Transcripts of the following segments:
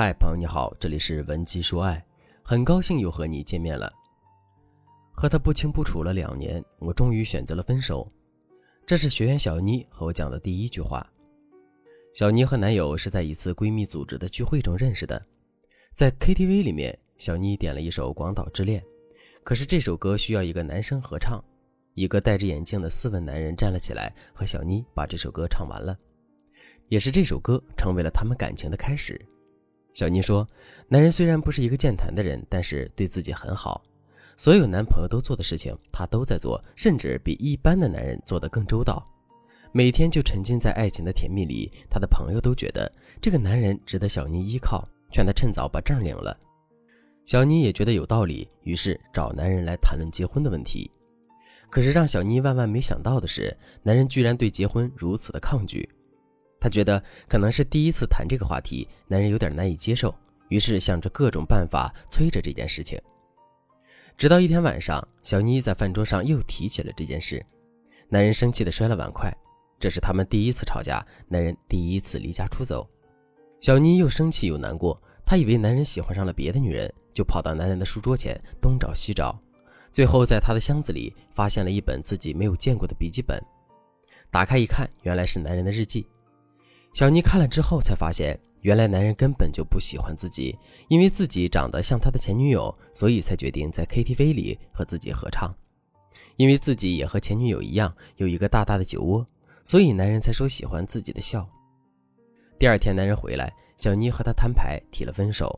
嗨，朋友你好，这里是文姬说爱，很高兴又和你见面了。和他不清不楚了两年，我终于选择了分手。这是学员小妮和我讲的第一句话。小妮和男友是在一次闺蜜组织的聚会中认识的，在 KTV 里面，小妮点了一首《广岛之恋》，可是这首歌需要一个男生合唱。一个戴着眼镜的斯文男人站了起来，和小妮把这首歌唱完了。也是这首歌成为了他们感情的开始。小妮说：“男人虽然不是一个健谈的人，但是对自己很好，所有男朋友都做的事情他都在做，甚至比一般的男人做得更周到。每天就沉浸在爱情的甜蜜里，他的朋友都觉得这个男人值得小妮依靠，劝他趁早把证领了。小妮也觉得有道理，于是找男人来谈论结婚的问题。”可是让小妮万万没想到的是，男人居然对结婚如此的抗拒。她觉得可能是第一次谈这个话题，男人有点难以接受，于是想着各种办法催着这件事情。直到一天晚上，小妮在饭桌上又提起了这件事，男人生气的摔了碗筷。这是他们第一次吵架，男人第一次离家出走。小妮又生气又难过，她以为男人喜欢上了别的女人，就跑到男人的书桌前东找西找。最后，在他的箱子里发现了一本自己没有见过的笔记本，打开一看，原来是男人的日记。小妮看了之后，才发现原来男人根本就不喜欢自己，因为自己长得像他的前女友，所以才决定在 KTV 里和自己合唱。因为自己也和前女友一样有一个大大的酒窝，所以男人才说喜欢自己的笑。第二天，男人回来，小妮和他摊牌，提了分手。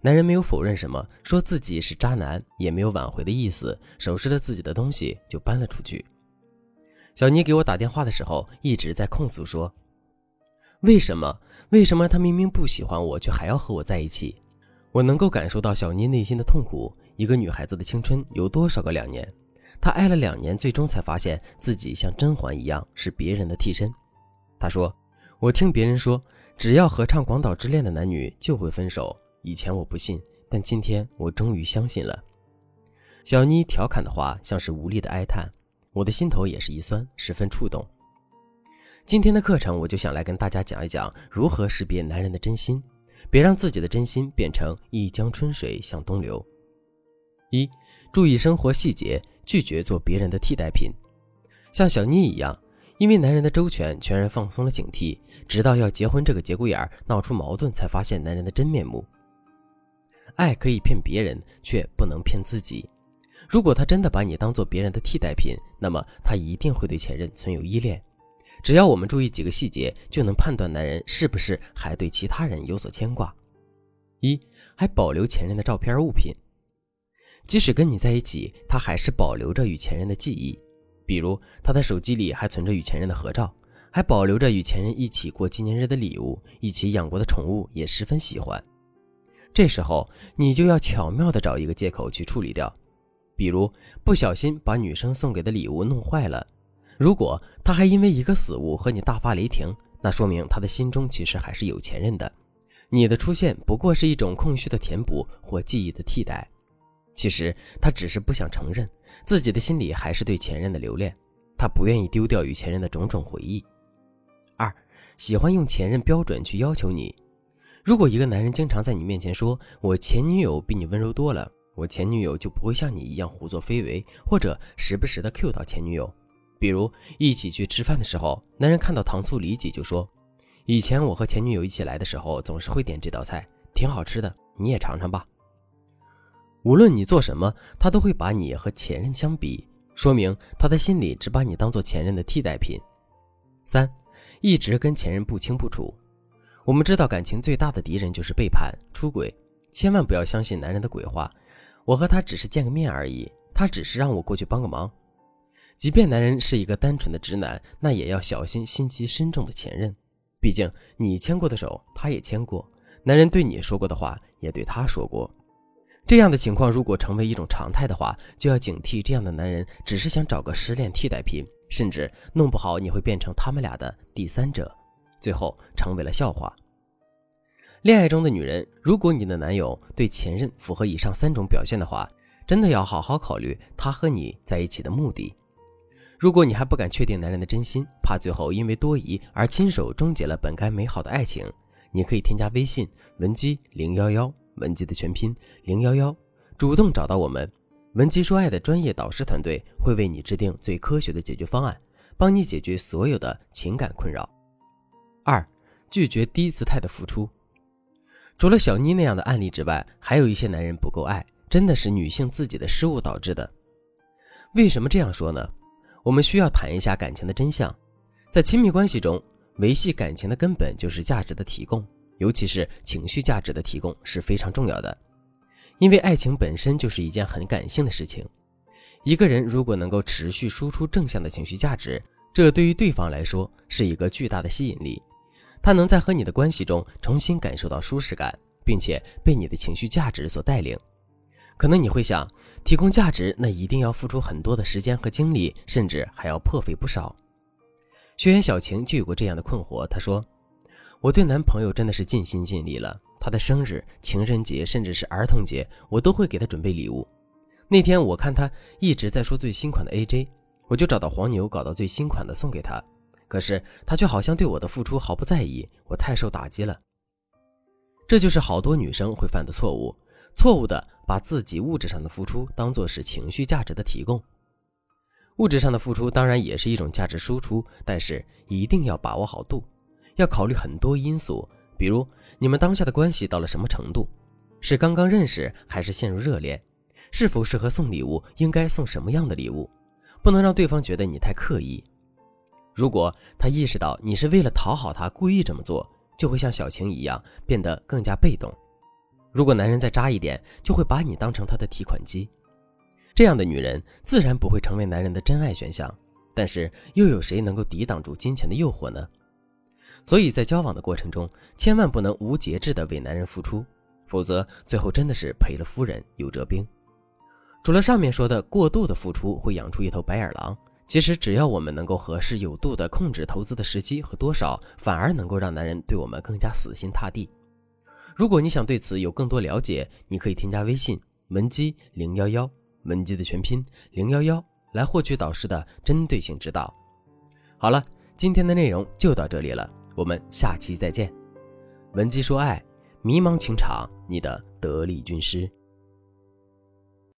男人没有否认什么，说自己是渣男，也没有挽回的意思，收拾了自己的东西就搬了出去。小妮给我打电话的时候一直在控诉说：“为什么？为什么他明明不喜欢我，却还要和我在一起？”我能够感受到小妮内心的痛苦。一个女孩子的青春有多少个两年？她爱了两年，最终才发现自己像甄嬛一样是别人的替身。她说：“我听别人说，只要合唱《广岛之恋》的男女就会分手。”以前我不信，但今天我终于相信了。小妮调侃的话像是无力的哀叹，我的心头也是一酸，十分触动。今天的课程，我就想来跟大家讲一讲如何识别男人的真心，别让自己的真心变成一江春水向东流。一，注意生活细节，拒绝做别人的替代品。像小妮一样，因为男人的周全，全然放松了警惕，直到要结婚这个节骨眼儿闹出矛盾，才发现男人的真面目。爱可以骗别人，却不能骗自己。如果他真的把你当做别人的替代品，那么他一定会对前任存有依恋。只要我们注意几个细节，就能判断男人是不是还对其他人有所牵挂。一，还保留前任的照片物品，即使跟你在一起，他还是保留着与前任的记忆。比如他的手机里还存着与前任的合照，还保留着与前任一起过纪念日的礼物，一起养过的宠物也十分喜欢。这时候，你就要巧妙地找一个借口去处理掉，比如不小心把女生送给的礼物弄坏了。如果他还因为一个死物和你大发雷霆，那说明他的心中其实还是有前任的。你的出现不过是一种空虚的填补或记忆的替代。其实他只是不想承认自己的心里还是对前任的留恋，他不愿意丢掉与前任的种种回忆。二，喜欢用前任标准去要求你。如果一个男人经常在你面前说“我前女友比你温柔多了”，我前女友就不会像你一样胡作非为，或者时不时的 Q 到前女友，比如一起去吃饭的时候，男人看到糖醋里脊就说：“以前我和前女友一起来的时候，总是会点这道菜，挺好吃的，你也尝尝吧。”无论你做什么，他都会把你和前任相比，说明他的心里只把你当做前任的替代品。三，一直跟前任不清不楚。我们知道感情最大的敌人就是背叛、出轨，千万不要相信男人的鬼话。我和他只是见个面而已，他只是让我过去帮个忙。即便男人是一个单纯的直男，那也要小心心机深重的前任。毕竟你牵过的手，他也牵过；男人对你说过的话，也对他说过。这样的情况如果成为一种常态的话，就要警惕这样的男人只是想找个失恋替代品，甚至弄不好你会变成他们俩的第三者。最后成为了笑话。恋爱中的女人，如果你的男友对前任符合以上三种表现的话，真的要好好考虑他和你在一起的目的。如果你还不敢确定男人的真心，怕最后因为多疑而亲手终结了本该美好的爱情，你可以添加微信文姬零幺幺，文姬的全拼零幺幺，主动找到我们，文姬说爱的专业导师团队会为你制定最科学的解决方案，帮你解决所有的情感困扰。二，拒绝低姿态的付出。除了小妮那样的案例之外，还有一些男人不够爱，真的是女性自己的失误导致的。为什么这样说呢？我们需要谈一下感情的真相，在亲密关系中。维系感情的根本就是价值的提供，尤其是情绪价值的提供是非常重要的。因为爱情本身就是一件很感性的事情。一个人如果能够持续输出正向的情绪价值，这对于对方来说是一个巨大的吸引力。他能在和你的关系中重新感受到舒适感，并且被你的情绪价值所带领。可能你会想，提供价值那一定要付出很多的时间和精力，甚至还要破费不少。学员小晴就有过这样的困惑，她说：“我对男朋友真的是尽心尽力了，他的生日、情人节，甚至是儿童节，我都会给他准备礼物。那天我看他一直在说最新款的 AJ，我就找到黄牛搞到最新款的送给他，可是他却好像对我的付出毫不在意，我太受打击了。这就是好多女生会犯的错误，错误的把自己物质上的付出当做是情绪价值的提供。”物质上的付出当然也是一种价值输出，但是一定要把握好度，要考虑很多因素，比如你们当下的关系到了什么程度，是刚刚认识还是陷入热恋，是否适合送礼物，应该送什么样的礼物，不能让对方觉得你太刻意。如果他意识到你是为了讨好他故意这么做，就会像小晴一样变得更加被动。如果男人再渣一点，就会把你当成他的提款机。这样的女人自然不会成为男人的真爱选项，但是又有谁能够抵挡住金钱的诱惑呢？所以在交往的过程中，千万不能无节制的为男人付出，否则最后真的是赔了夫人又折兵。除了上面说的过度的付出会养出一头白眼狼，其实只要我们能够合适有度的控制投资的时机和多少，反而能够让男人对我们更加死心塌地。如果你想对此有更多了解，你可以添加微信文姬零幺幺。文姬的全拼零幺幺，来获取导师的针对性指导。好了，今天的内容就到这里了，我们下期再见。文姬说爱，迷茫情场，你的得力军师。